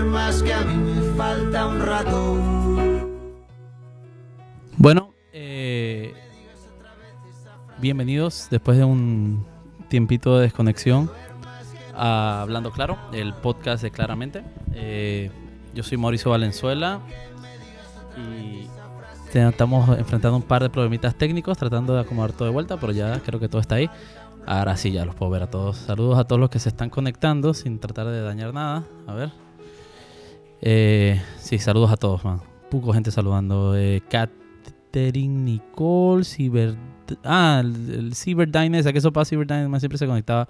duermas que a mí me falta un rato. Bueno, eh, bienvenidos después de un tiempito de desconexión a Hablando Claro, el podcast de Claramente. Eh, yo soy Mauricio Valenzuela y estamos enfrentando un par de problemitas técnicos, tratando de acomodar todo de vuelta, pero ya creo que todo está ahí. Ahora sí, ya los puedo ver a todos. Saludos a todos los que se están conectando sin tratar de dañar nada. A ver. Eh, sí, saludos a todos, man. Poco gente saludando. Eh, Catherine Nicole, Cyber... Ah, el, el Cyberdines, ¿a qué eso pasa? Cyberdines man, siempre se conectaba.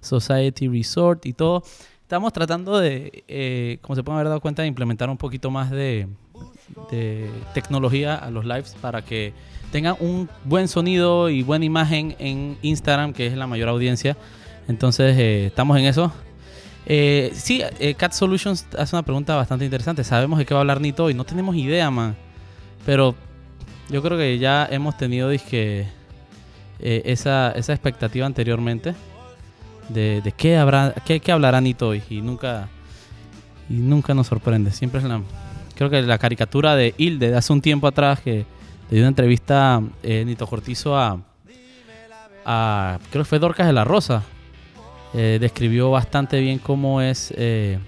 Society Resort y todo. Estamos tratando de, eh, como se pueden haber dado cuenta, de implementar un poquito más de, de tecnología a los lives para que tengan un buen sonido y buena imagen en Instagram, que es la mayor audiencia. Entonces, eh, estamos en eso. Eh, sí, eh, Cat Solutions hace una pregunta bastante interesante. Sabemos de qué va a hablar Nito y no tenemos idea, man. Pero yo creo que ya hemos tenido eh, esa, esa expectativa anteriormente de, qué habrá qué, qué hablará Nito y nunca y nunca nos sorprende. Siempre es la creo que la caricatura de Hilde de hace un tiempo atrás que le dio una entrevista eh, Nito Cortizo a, a creo que fue Dorcas de la Rosa eh, describió bastante bien cómo es eh,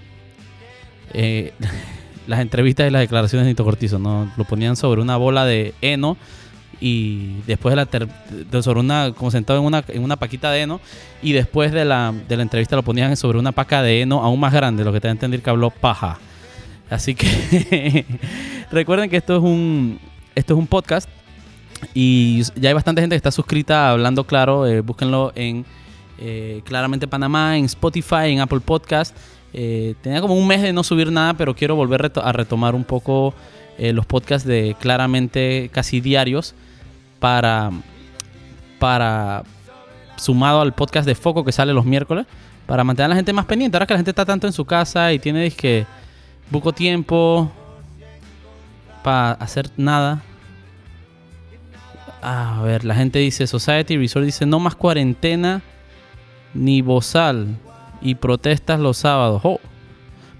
eh, las entrevistas y las declaraciones de Nito Cortizo. ¿no? Lo ponían sobre una bola de heno y después de la sobre una como sentado en una en una paquita de heno y después de la, de la entrevista lo ponían sobre una paca de heno aún más grande, lo que te da a entender que habló paja. Así que recuerden que esto es un esto es un podcast y ya hay bastante gente que está suscrita hablando claro, eh, búsquenlo en eh, claramente Panamá, en Spotify, en Apple Podcast. Eh, tenía como un mes de no subir nada, pero quiero volver a retomar un poco eh, los podcasts de claramente casi diarios para, para sumado al podcast de Foco que sale los miércoles para mantener a la gente más pendiente. Ahora que la gente está tanto en su casa y tiene que poco tiempo para hacer nada. A ver, la gente dice, Society Resort dice, no más cuarentena ni bozal y protestas los sábados. Oh,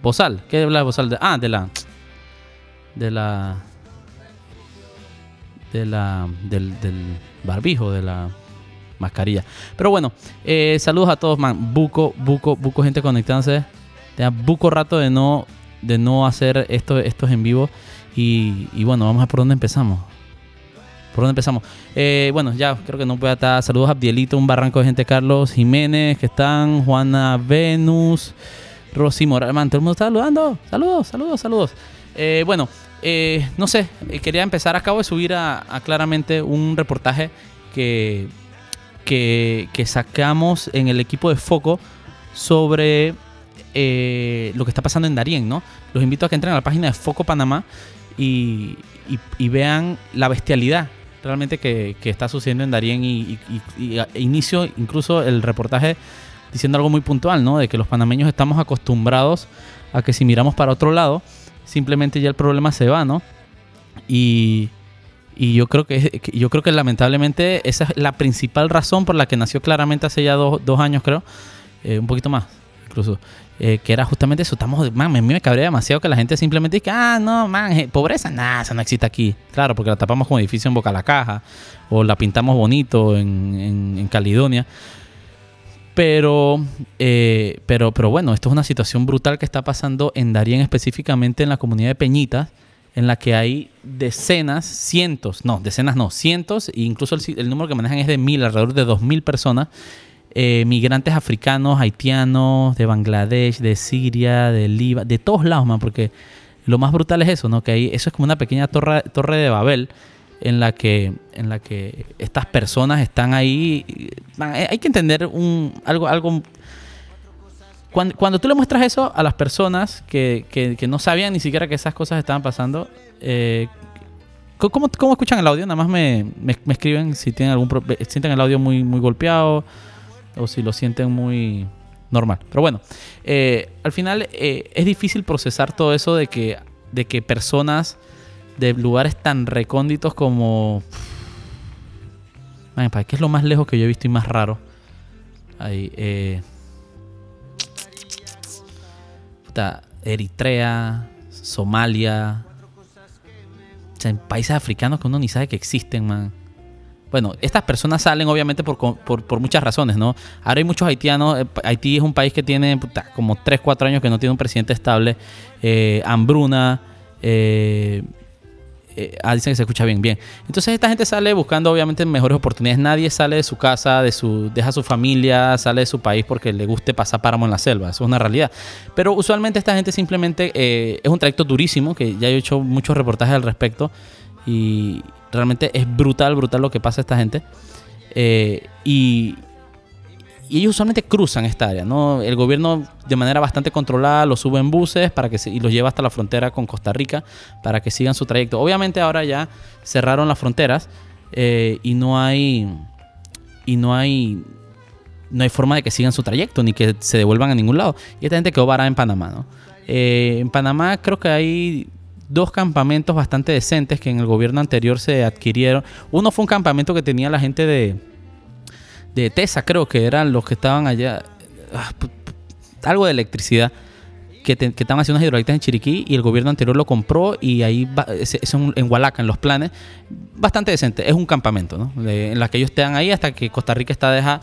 bozal, ¿qué habla de bozal? De, ah, de la... De la... De la... Del, del barbijo, de la mascarilla. Pero bueno, eh, saludos a todos, man. Buco, buco, buco, gente conectándose. Tenía buco rato de no, de no hacer esto, estos en vivo. Y, y bueno, vamos a por dónde empezamos. ¿Por dónde empezamos? Eh, bueno, ya creo que no puedo estar. Saludos a Abdielito, un barranco de gente. Carlos Jiménez, que están. Juana Venus, Rosy Morales. Man, todo el mundo está saludando. Saludos, saludos, saludos. Eh, bueno, eh, no sé. quería empezar. Acabo de subir a, claramente un reportaje que, que, sacamos en el equipo de Foco sobre lo que está pasando en Darién, ¿no? Los invito a que entren a la página de Foco Panamá y- y vean la bestialidad realmente que, que está sucediendo en Darién y, inicio incluso el reportaje diciendo algo muy puntual, ¿no? De que los panameños estamos acostumbrados a que si miramos para otro lado, simplemente ya el problema se va, ¿no? Y, y yo creo que, que- yo creo que lamentablemente esa es la principal razón por la que nació claramente hace ya dos, dos años, creo, eh, un poquito más, incluso, eh, que era justamente eso. Estamos, man, a mí me cabrea demasiado que la gente simplemente diga, ah, no, man, eh, pobreza, nada, eso no existe aquí. Claro, porque la tapamos como edificio en Boca la Caja o la pintamos bonito en, en- en Caledonia. Pero, eh, pero, pero bueno, esto es una situación brutal que está pasando en Darien, específicamente en la comunidad de Peñitas, en la que hay decenas, cientos, no, decenas no, cientos, e incluso el número que manejan es de mil, alrededor de dos mil personas, eh, migrantes africanos, haitianos, de Bangladesh, de Siria, de Líbano, de todos lados, man, porque lo más brutal es eso, ¿no? Que ahí, eso es como una pequeña torre, torre de Babel en la que en la que estas personas están ahí hay que entender un algo algo cuando, cuando tú le muestras eso a las personas que, que- que no sabían ni siquiera que esas cosas estaban pasando eh, ¿cómo, cómo escuchan el audio? Nada más me, me- escriben si tienen algún pro- sienten el audio muy, muy golpeado o si lo sienten muy normal. Pero bueno, eh, al final eh, es difícil procesar todo eso de que, de que personas de lugares tan recónditos como... Man, ¿para qué es lo más lejos que yo he visto y más raro? Ahí, eh, puta, Eritrea, Somalia, o sea, en países africanos que uno ni sabe que existen, man. Bueno, estas personas salen obviamente por, muchas razones, ¿no? Ahora hay muchos haitianos. eh, Haití es un país que tiene puta, como 3, 4 años que no tiene un presidente estable. eh, hambruna. Eh, eh, ah, dicen que se escucha bien, bien. Entonces esta gente sale buscando obviamente mejores oportunidades. Nadie sale de su casa, de su, deja su familia, sale de su país porque le guste pasar páramo en la selva. Eso es una realidad. Pero usualmente esta gente simplemente es un trayecto durísimo, que ya he hecho muchos reportajes al respecto. Y realmente es brutal, brutal lo que pasa a esta gente. Eh, y, ellos usualmente cruzan esta área, ¿no? El gobierno de manera bastante controlada los sube en buses para que se- y los lleva hasta la frontera con Costa Rica para que sigan su trayecto. Obviamente ahora ya cerraron las fronteras eh, y no hay y no hay no hay forma de que sigan su trayecto ni que se devuelvan a ningún lado. Y esta gente quedó varada en Panamá, ¿no? Eh, en Panamá creo que hay dos campamentos bastante decentes que en el gobierno anterior se adquirieron. Uno fue un campamento que tenía la gente de de TESA, creo que eran los que estaban allá. ah, algo de electricidad. Que, que estaban haciendo unas hidroeléctricas en Chiriquí y el gobierno anterior lo compró y ahí va, es, en Hualaca, en los planes, bastante decente. Es un campamento, ¿no? En la que ellos estén ahí hasta que Costa Rica está deja,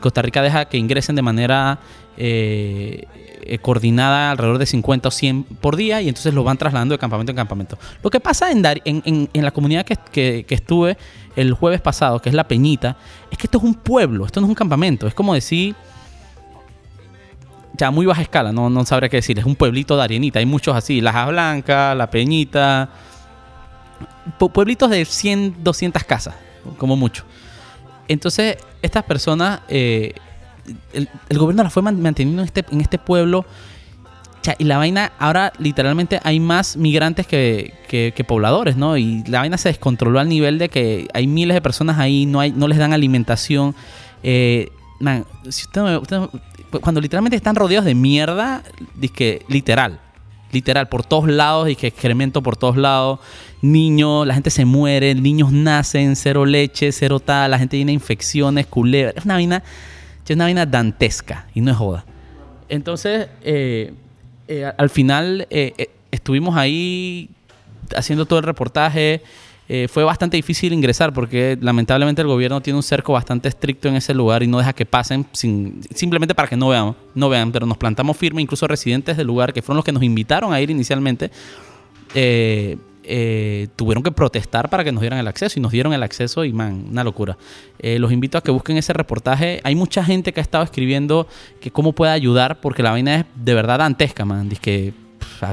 Costa Rica deja que ingresen de manera eh, eh, coordinada alrededor de 50 o 100 por día y entonces lo van trasladando de campamento en campamento. Lo que pasa en, Dar- en, la comunidad que, estuve el jueves pasado, que es La Peñita, es que esto es un pueblo, esto no es un campamento. Es como decir, ya muy baja escala, no, sabría qué decir, es un pueblito de arenita, hay muchos así, Lajas Blancas, La Peñita, pu- pueblitos de 100, 200 casas, como mucho. Entonces, estas personas, eh, el, el gobierno las fue man- manteniendo en este, en este pueblo. Y la vaina, ahora literalmente hay más migrantes que, que- pobladores, ¿no? Y la vaina se descontroló al nivel de que hay miles de personas ahí, no, hay, no les dan alimentación. Eh, si usted usted cuando literalmente están rodeados de mierda, que literal, literal, por todos lados, y que excremento por todos lados, niños, la gente se muere, niños nacen, cero leche, cero tal, la gente tiene infecciones, culebras, es una vaina, es una vaina dantesca, y no es joda. Entonces, eh, eh, al final eh, estuvimos ahí haciendo todo el reportaje. Eh, fue bastante difícil ingresar porque lamentablemente el gobierno tiene un cerco bastante estricto en ese lugar y no deja que pasen sin, simplemente para que no vean, no vean, pero nos plantamos firme, incluso residentes del lugar que fueron los que nos invitaron a ir inicialmente, eh, eh, tuvieron que protestar para que nos dieran el acceso y nos dieron el acceso y man, una locura. Los invito a que busquen ese reportaje. Hay mucha gente que ha estado escribiendo que cómo puede ayudar porque la vaina es de verdad dantesca, man. Dice que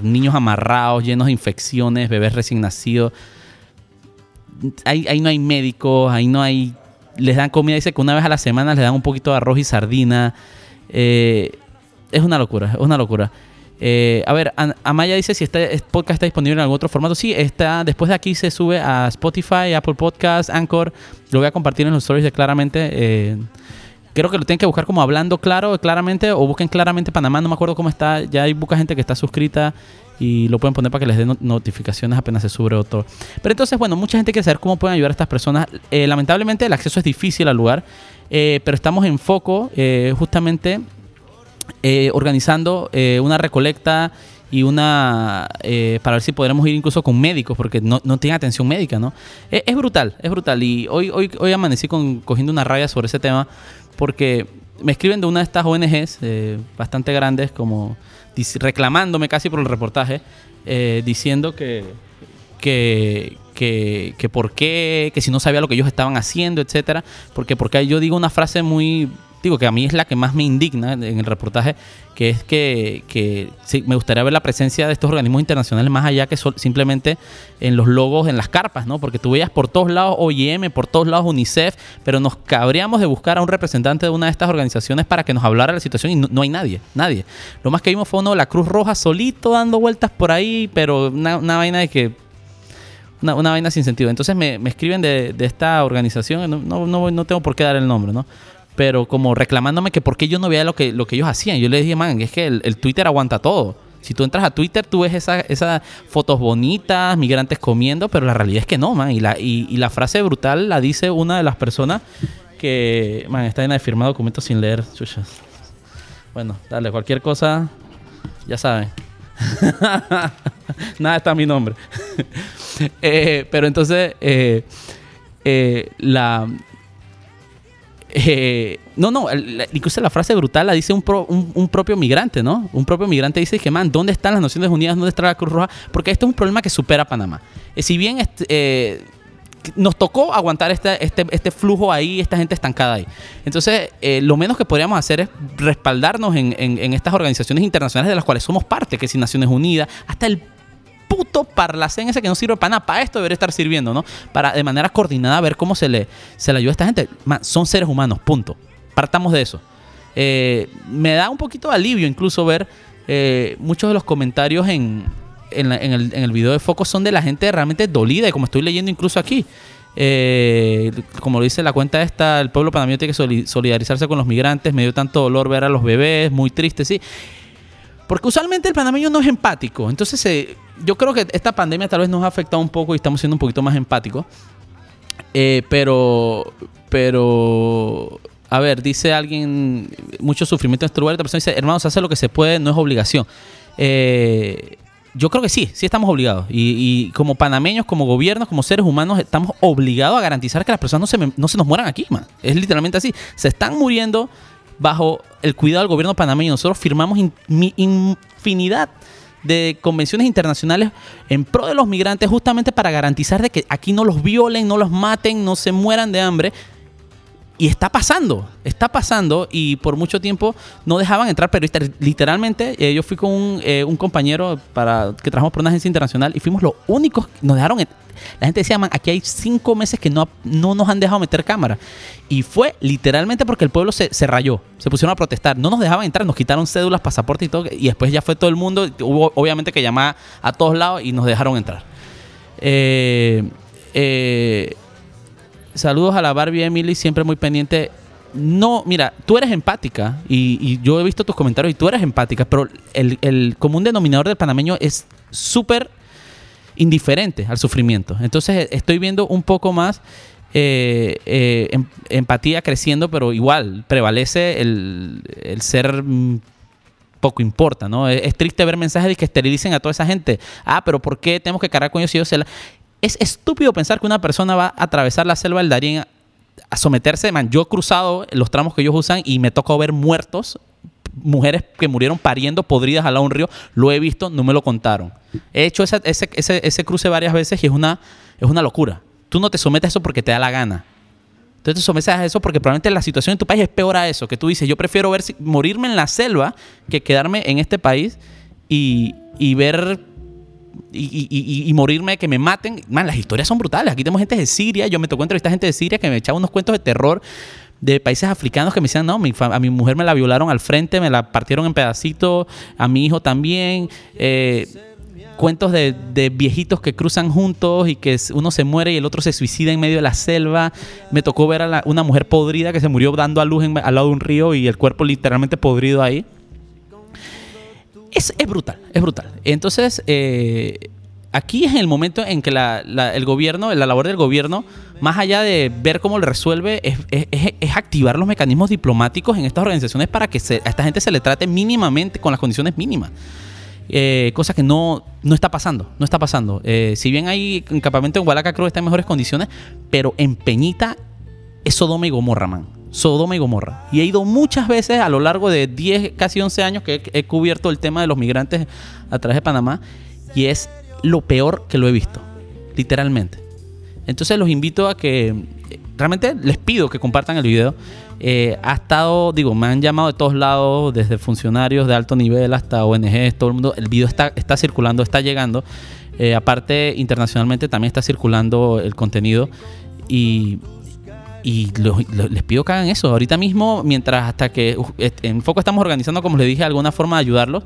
niños amarrados, llenos de infecciones, bebés recién nacidos. Ahí, ahí no hay médicos, ahí no hay... Les dan comida, dice que una vez a la semana les dan un poquito de arroz y sardina. Eh, es una locura, es una locura. Eh, a ver, Amaya dice si este podcast está disponible en algún otro formato. Sí, está. Después de aquí se sube a Spotify, Apple Podcast, Anchor. Lo voy a compartir en los stories de claramente. eh, creo que lo tienen que buscar como hablando claro, claramente, o busquen claramente Panamá. No me acuerdo cómo está. Ya hay poca gente que está suscrita y lo pueden poner para que les den no- notificaciones apenas se sube otro. Pero entonces, bueno, mucha gente quiere saber cómo pueden ayudar a estas personas. Eh, lamentablemente, el acceso es difícil al lugar, eh, pero estamos en foco eh, justamente eh, organizando eh, una recolecta y una eh, para ver si podremos ir incluso con médicos porque no, no tienen atención médica no es, es brutal es brutal y hoy hoy hoy amanecí con, cogiendo una raya sobre ese tema porque me escriben de una de estas ONGs eh, bastante grandes como reclamándome casi por el reportaje eh, diciendo que que, que, que por qué, que si no sabía lo que ellos estaban haciendo, etcétera. Porque, porque yo digo una frase muy, digo que a mí es la que más me indigna en el reportaje, que es que, sí, me gustaría ver la presencia de estos organismos internacionales más allá que sol- simplemente en los logos, en las carpas, ¿no? Porque tú veías por todos lados OIM, por todos lados UNICEF, pero nos cabríamos de buscar a un representante de una de estas organizaciones para que nos hablara de la situación y no, hay nadie, nadie. Lo más que vimos fue uno de la Cruz Roja solito dando vueltas por ahí, pero una, vaina de que una, vaina sin sentido. Entonces me, me escriben de, de esta organización, no, no, no tengo por qué dar el nombre, ¿no? Pero como reclamándome que por qué yo no veía lo que, lo que ellos hacían. Yo les dije, man, es que el, el Twitter aguanta todo. Si tú entras a Twitter, tú ves esas esas fotos bonitas, migrantes comiendo, pero la realidad es que no, man. Y la, y, la frase brutal la dice una de las personas que, man, está llena de firmar documentos sin leer. Chuchas. Bueno, dale, cualquier cosa, ya saben. Nada está mi nombre. Eh, pero entonces, eh, eh, la. No, no, incluso la frase brutal la dice un, un, propio migrante, ¿no? Un propio migrante dice que, man, ¿dónde están las Naciones Unidas? ¿Dónde está la Cruz Roja? Porque esto es un problema que supera Panamá. si bien este, nos tocó aguantar este, este, este, flujo ahí, esta gente estancada ahí. Entonces, eh, lo menos que podríamos hacer es respaldarnos en, estas organizaciones internacionales de las cuales somos parte, que si Naciones Unidas, hasta el puto parlacén ese que no sirve para nada, para esto debería estar sirviendo, ¿no? Para de manera coordinada ver cómo se le, se le ayuda a esta gente. son seres humanos, punto. Partamos de eso. Eh, me da un poquito de alivio incluso ver eh, muchos de los comentarios en, en, el, en, el, video de foco son de la gente realmente dolida, y como estoy leyendo incluso aquí. Eh, como lo dice la cuenta esta, el pueblo panameño tiene que solidarizarse con los migrantes, me dio tanto dolor ver a los bebés, muy triste, sí. Porque usualmente el panameño no es empático. Entonces, eh, yo creo que esta pandemia tal vez nos ha afectado un poco y estamos siendo un poquito más empáticos. Eh, pero, pero, a ver, dice alguien, mucho sufrimiento en este lugar. Esta persona dice, hermanos, hace lo que se puede, no es obligación. Eh, yo creo que sí, sí estamos obligados. Y, como panameños, como gobiernos, como seres humanos, estamos obligados a garantizar que las personas no se, no se nos mueran aquí, man. Es literalmente así. Se están muriendo bajo el cuidado del gobierno panameño. Nosotros firmamos infinidad de convenciones internacionales en pro de los migrantes justamente para garantizar de que aquí no los violen, no los maten, no se mueran de hambre. Y está pasando, está pasando y por mucho tiempo no dejaban entrar periodistas. Literalmente, eh, yo fui con un, eh, un, compañero para que trabajamos por una agencia internacional y fuimos los únicos, nos dejaron, la gente decía, man, aquí hay cinco meses que no, no nos han dejado meter cámara. Y fue literalmente porque el pueblo se, se rayó, se pusieron a protestar, no nos dejaban entrar, nos quitaron cédulas, pasaportes y todo, y después ya fue todo el mundo, hubo obviamente que llamar a todos lados y nos dejaron entrar. Eh, eh, Saludos a la Barbie Emily, siempre muy pendiente. No, mira, tú eres empática y, yo he visto tus comentarios y tú eres empática, pero el, común denominador del panameño es súper indiferente al sufrimiento. Entonces estoy viendo un poco más eh, eh, em, empatía creciendo, pero igual prevalece el, ser mm, poco importa, ¿no? Es, triste ver mensajes de que esterilicen a toda esa gente. Ah, pero ¿por qué tenemos que cargar con ellos si ellos es estúpido pensar que una persona va a atravesar la selva del Darién a someterse. Man, yo he cruzado los tramos que ellos usan y me tocó ver muertos, mujeres que murieron pariendo podridas al lado de un río. Lo he visto, no me lo contaron. He hecho ese, ese, cruce varias veces y es una, es una locura. Tú no te sometes a eso porque te da la gana. Entonces te sometes a eso porque probablemente la situación en tu país es peor a eso. Que tú dices, yo prefiero ver morirme en la selva que quedarme en este país y, y ver y, morirme, que me maten. Man, las historias son brutales. Aquí tenemos gente de Siria. Yo me tocó entrevistar gente de Siria que me echaba unos cuentos de terror de países africanos que me decían, no, a mi mujer me la violaron al frente, me la partieron en pedacitos, a mi hijo también. Eh, cuentos de, viejitos que cruzan juntos y que uno se muere y el otro se suicida en medio de la selva. Me tocó ver a una mujer podrida que se murió dando a luz al lado de un río y el cuerpo literalmente podrido ahí es, brutal, es brutal. Entonces, eh, aquí es el momento en que el gobierno, la labor del gobierno, más allá de ver cómo lo resuelve, es, activar los mecanismos diplomáticos en estas organizaciones para que a esta gente se le trate mínimamente con las condiciones mínimas. Eh, cosa que no, no está pasando, no está pasando. Eh, si bien hay un campamento en Hualaca creo está en mejores condiciones, pero en Peñita es Sodoma y Gomorra, man. Sodoma y Gomorra. Y he ido muchas veces a lo largo de 10, casi 11 años que he, cubierto el tema de los migrantes a través de Panamá y es lo peor que lo he visto, literalmente. Entonces los invito a que, realmente les pido que compartan el video. Eh, ha estado, digo, me han llamado de todos lados, desde funcionarios de alto nivel hasta ONGs, todo el mundo. El video está, está circulando, está llegando. Eh, aparte, internacionalmente también está circulando el contenido. Y y les pido que hagan eso. Ahorita mismo, mientras hasta que en Foco estamos organizando, como les dije, alguna forma de ayudarlos.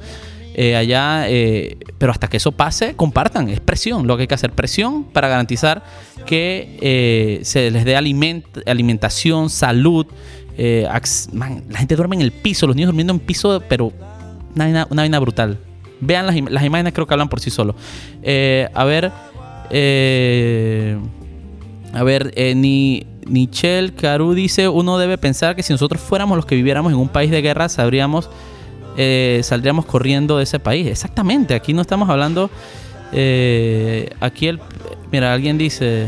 Eh, allá, eh, pero hasta que eso pase, compartan, es presión, lo que hay que hacer, presión para garantizar que eh, se les dé alimentación, salud. la gente duerme en el piso, los niños durmiendo en piso, pero una vaina, brutal. Vean las, las, imágenes, creo que hablan por sí solos. a ver, a ver, ni Michelle Caru dice, uno debe pensar que si nosotros fuéramos los que viviéramos en un país de guerra, sabríamos eh, saldríamos corriendo de ese país. Exactamente, aquí no estamos hablando... eh, aquí el... Mira, alguien dice...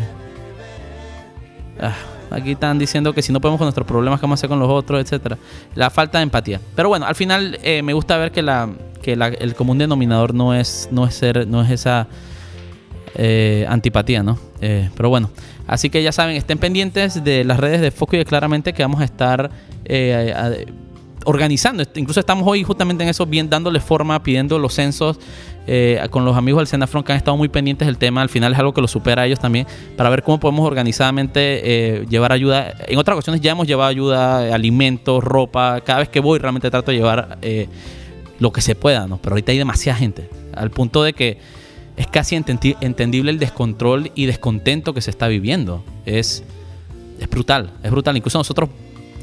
Ah, aquí están diciendo que si no podemos con nuestros problemas, ¿qué vamos hacer con los otros, etcétera? La falta de empatía. Pero bueno, al final eh, me gusta ver que, la, que la- el común denominador no es, no es, ser, no es esa antipatía, ¿no? Pero bueno, así que ya saben, estén pendientes de las redes de Foco y de Claramente que vamos a estar eh, a- organizando. Incluso estamos hoy justamente en eso, bien dándole forma, pidiendo los censos eh, con los amigos del Senafron que han estado muy pendientes del tema. Al final es algo que lo supera a ellos también, para ver cómo podemos organizadamente eh, llevar ayuda. En otras ocasiones ya hemos llevado ayuda, alimentos, ropa. Cada vez que voy realmente trato de llevar eh, lo que se pueda, ¿no? Pero ahorita hay demasiada gente, al punto de que es casi entendi- entendible el descontrol y descontento que se está viviendo. Es, es brutal, es brutal. Incluso nosotros,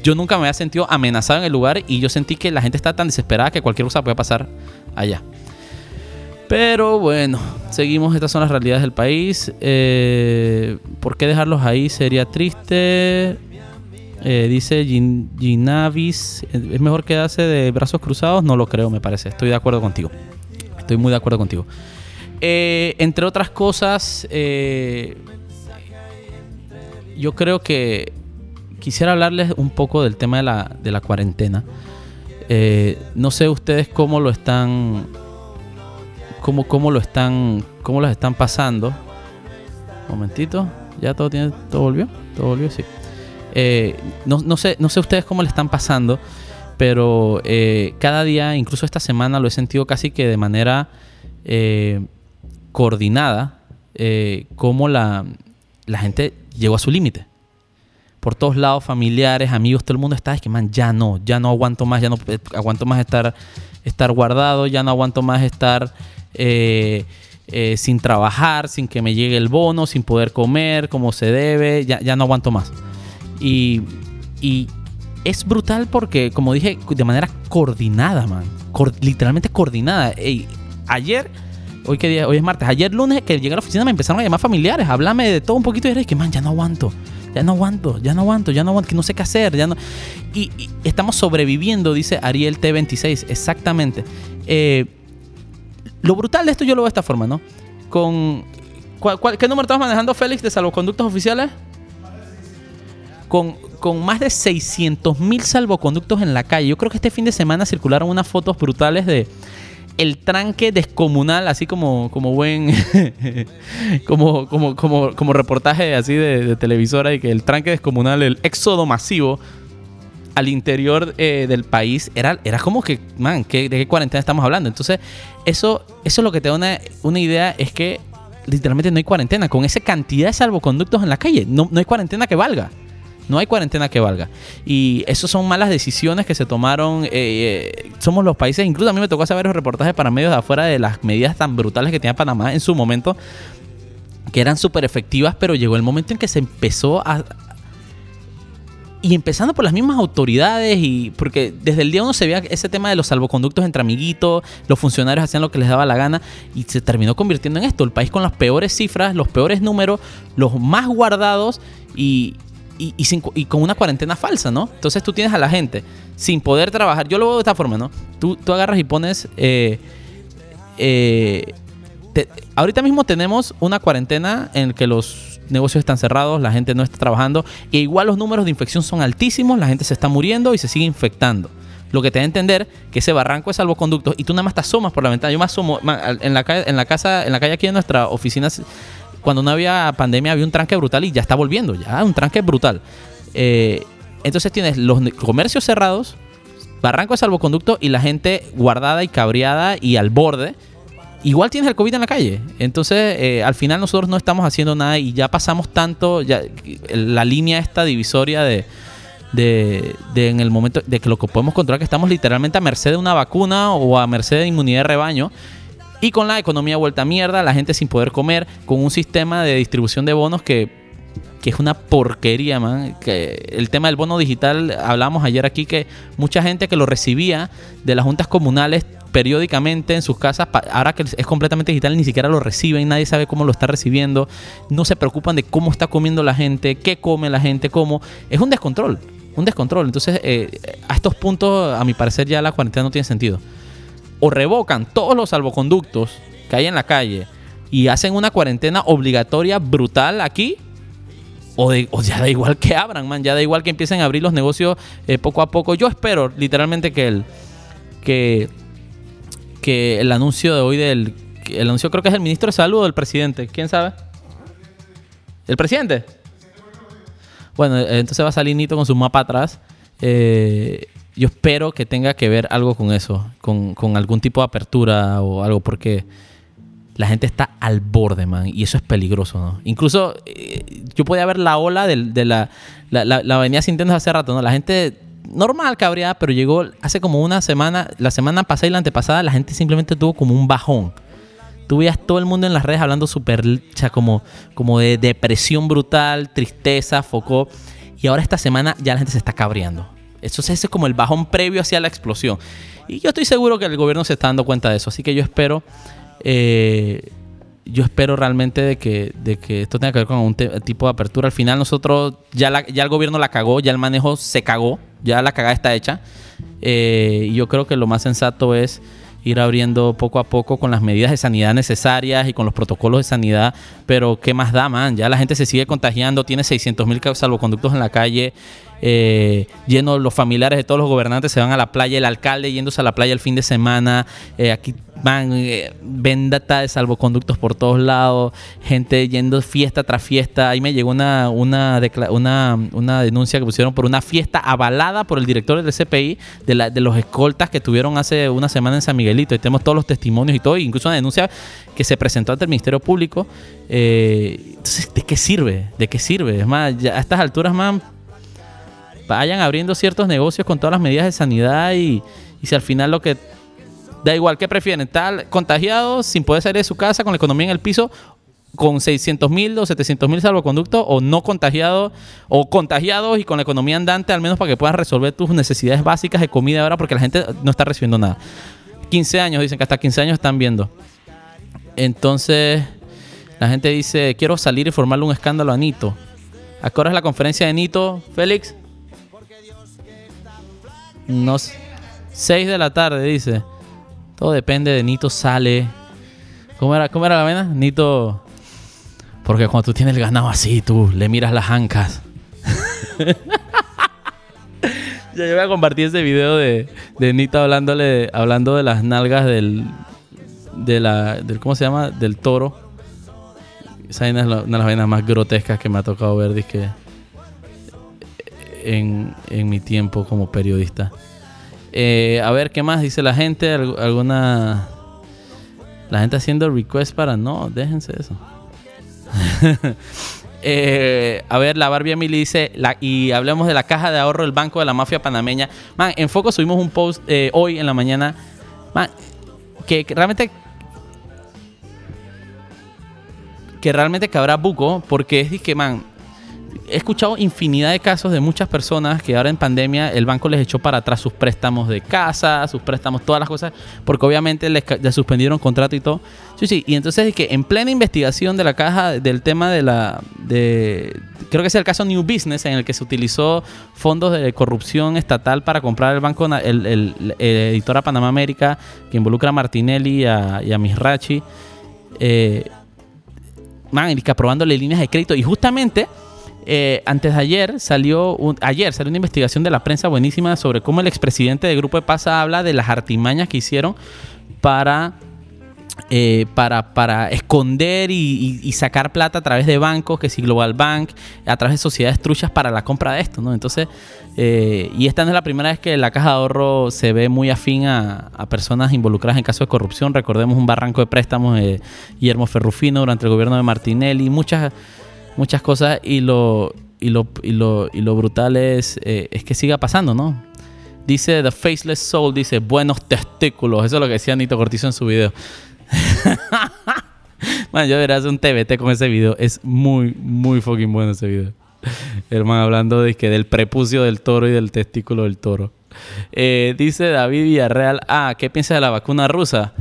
yo nunca me había sentido amenazado en el lugar y yo sentí que la gente está tan desesperada que cualquier cosa puede pasar allá. Pero bueno, seguimos, estas son las realidades del país. Eh, ¿Por qué dejarlos ahí? Sería triste. Eh, dice Gin- Ginavis, ¿es mejor quedarse de brazos cruzados? No lo creo, me parece. Estoy de acuerdo contigo. Estoy muy de acuerdo contigo. Eh, entre otras cosas, eh, yo creo que quisiera hablarles un poco del tema de la, de la cuarentena. Eh, no sé ustedes cómo lo están, cómo, cómo lo están, cómo los están pasando. Momentito, ya todo tiene, todo volvió, todo volvió, sí. Eh, no, no sé, no sé ustedes cómo le están pasando, pero eh, cada día, incluso esta semana, lo he sentido casi que de manera eh, coordinada, eh, cómo la, la gente llegó a su límite. Por todos lados, familiares, amigos, todo el mundo está, es que man, ya no, ya no aguanto más, ya no eh, aguanto más estar, estar guardado, ya no aguanto más estar eh, eh, sin trabajar, sin que me llegue el bono, sin poder comer como se debe, ya, ya no aguanto más. Y, y es brutal porque, como dije, de manera coordinada, man. Literalmente coordinada. Ayer, hoy qué día, hoy es martes, ayer lunes que llegué a la oficina me empezaron a llamar familiares, a hablarme de todo un poquito y era que, man, ya no aguanto. Ya no aguanto, ya no aguanto, ya no aguanto, que no sé qué hacer, ya no. Y, estamos sobreviviendo, dice Ariel T26, exactamente. Eh, lo brutal de esto yo lo veo de esta forma, ¿no? Con. ¿cuál- cuál- ¿Qué número estamos manejando, Félix, de salvoconductos oficiales? Con, con más de 600 mil salvoconductos en la calle. Yo creo que este fin de semana circularon unas fotos brutales de el tranque descomunal, así como, como buen. como, como, como, como reportaje así de, televisora y que el tranque descomunal, el éxodo masivo al interior eh, del país era, era como que, man, ¿qué- ¿de qué cuarentena estamos hablando? Entonces, eso, eso es lo que te da una, una idea, es que literalmente no hay cuarentena. Con esa cantidad de salvoconductos en la calle, no, no hay cuarentena que valga. No hay cuarentena que valga. Y eso son malas decisiones que se tomaron. eh, eh, somos los países, incluso a mí me tocó hacer varios reportajes para medios de afuera de las medidas tan brutales que tenía Panamá en su momento, que eran súper efectivas, pero llegó el momento en que se empezó a, y empezando por las mismas autoridades y porque desde el día uno se veía ese tema de los salvoconductos entre amiguitos, los funcionarios hacían lo que les daba la gana y se terminó convirtiendo en esto, el país con las peores cifras, los peores números, los más guardados y, y, con una cuarentena falsa, ¿no? Entonces tú tienes a la gente sin poder trabajar, yo lo veo de esta forma, ¿no? Tú, agarras y pones... eh, eh, ahorita mismo tenemos una cuarentena en que los negocios están cerrados, la gente no está trabajando e igual los números de infección son altísimos, la gente se está muriendo y se sigue infectando. Lo que te da a entender que ese barranco es salvoconductos y tú nada más te asomas por la ventana. Yo me asomo en la, en la casa, en la calle aquí en nuestra oficina, cuando no había pandemia había un tranque brutal y ya está volviendo, ya un tranque brutal. Eh, entonces tienes los comercios cerrados, barranco de salvoconducto y la gente guardada y cabreada y al borde. Igual tienes el COVID en la calle. Entonces, eh, al final nosotros no estamos haciendo nada y ya pasamos tanto, la línea esta divisoria de, de, de en el momento de que lo que podemos controlar que estamos literalmente a merced de una vacuna o a merced de inmunidad de rebaño. Y con la economía vuelta a mierda, la gente sin poder comer, con un sistema de distribución de bonos que, que es una porquería, man. Que el tema del bono digital, hablamos ayer aquí que mucha gente que lo recibía de las juntas comunales periódicamente en sus casas, ahora que es completamente digital, ni siquiera lo reciben, nadie sabe cómo lo está recibiendo, no se preocupan de cómo está comiendo la gente, qué come la gente, cómo. Es un descontrol, un descontrol. Entonces, eh, a estos puntos, a mi parecer, ya la cuarentena no tiene sentido. O revocan todos los salvoconductos que hay en la calle y hacen una cuarentena obligatoria brutal aquí, o, ya da igual que abran, man, ya da igual que empiecen a abrir los negocios eh, poco a poco. Yo espero literalmente que el, que, que el anuncio de hoy del... El anuncio creo que es el ministro de Salud o el presidente, ¿quién sabe? ¿El presidente? Bueno, entonces va a salir Nito con su mapa atrás. Eh, yo espero que tenga que ver algo con eso, con, con, algún tipo de apertura o algo, porque la gente está al borde, man, y eso es peligroso, ¿no? Incluso eh, yo podía ver la ola de, de la, la, la, la, venía sintiendo hace rato, ¿no? La gente normal cabreada, pero llegó hace como una semana, la semana pasada y la antepasada, la gente simplemente tuvo como un bajón. Tú veías todo el mundo en las redes hablando súper, como, como de depresión brutal, tristeza, foco. Y ahora esta semana ya la gente se está cabreando. Eso es como el bajón previo hacia la explosión. Y yo estoy seguro que el gobierno se está dando cuenta de eso. Así que yo espero, eh, yo espero realmente de que, de que esto tenga que ver con un tipo de apertura. Al final nosotros, ya, ya el gobierno la cagó, ya el manejo se cagó, ya la cagada está hecha. Eh, y yo creo que lo más sensato es ir abriendo poco a poco con las medidas de sanidad necesarias y con los protocolos de sanidad, pero ¿qué más da, man? Ya la gente se sigue contagiando, tiene 600 mil salvoconductos en la calle, eh, lleno los familiares de todos los gobernantes se van a la playa, el alcalde yéndose a la playa el fin de semana, eh, aquí van eh, vendata de salvoconductos por todos lados, gente yendo fiesta tras fiesta. Ahí me llegó una, una, una, una denuncia que pusieron por una fiesta avalada por el director del CPI de, la, de los escoltas que tuvieron hace una semana en San Miguelito. Y tenemos todos los testimonios y todo, incluso una denuncia que se presentó ante el Ministerio Público. Eh, entonces, ¿de qué sirve? ¿De qué sirve? Es más, a estas alturas, man, vayan abriendo ciertos negocios con todas las medidas de sanidad y, si al final lo que Da igual, ¿qué prefieren? ¿Estar contagiados sin poder salir de su casa con la economía en el piso con 600 mil o 700 mil salvoconductos o no contagiados o contagiados y con la economía andante al menos para que puedas resolver tus necesidades básicas de comida ahora porque la gente no está recibiendo nada. 15 años, dicen que hasta 15 años están viendo. Entonces, la gente dice, quiero salir y formarle un escándalo a Nito. ¿A qué es la conferencia de Nito, Félix? No, 6 de la tarde, dice. Todo depende de Nito sale. ¿Cómo era, cómo era la vena? Nito. Porque cuando tú tienes el ganado así, tú le miras las ancas. yo voy a compartir ese video de, de Nito hablándole, hablando de las nalgas del, de la, del, ¿cómo se llama? Del toro. Esa es una de las vainas más grotescas que me ha tocado ver en, en mi tiempo como periodista. Eh, a ver, ¿qué más dice la gente? ¿Alguna... La gente haciendo request para... No, déjense eso. Eh, a ver, la Barbie Emily dice, y hablemos de la caja de ahorro del Banco de la Mafia Panameña. Man, en Foco subimos un post eh, hoy en la mañana. Man, que, realmente... Que realmente cabrá buco, porque es que, man, he escuchado infinidad de casos de muchas personas que ahora en pandemia el banco les echó para atrás sus préstamos de casa, sus préstamos, todas las cosas, porque obviamente les, suspendieron contrato y todo. Sí, sí, y entonces es que en plena investigación de la caja del tema de la... Creo que es el caso New Business en el que se utilizó fondos de corrupción estatal para comprar el banco, el, editora Panamá América, que involucra a Martinelli y a, Misrachi. Eh, man, y aprobándole líneas de crédito. Y justamente eh, antes de ayer salió, ayer salió una investigación de la prensa buenísima sobre cómo el expresidente del Grupo de Pasa habla de las artimañas que hicieron para eh, para, para, esconder y, sacar plata a través de bancos, que si Global Bank, a través de sociedades truchas para la compra de esto, ¿no? Entonces, eh, y esta no es la primera vez que la caja de ahorro se ve muy afín a, personas involucradas en casos de corrupción. Recordemos un barranco de préstamos de Guillermo Ferrufino durante el gobierno de Martinelli, muchas muchas cosas y lo, y lo, y lo, y lo brutal es, eh, es que siga pasando, ¿no? Dice The Faceless Soul, dice buenos testículos. Eso es lo que decía Nito Cortizo en su video. Man, yo verás un TBT con ese video. Es muy, muy fucking bueno ese video. Hermano, hablando de que del prepucio del toro y del testículo del toro. Eh, dice David Villarreal, ah, ¿qué piensa de la vacuna rusa?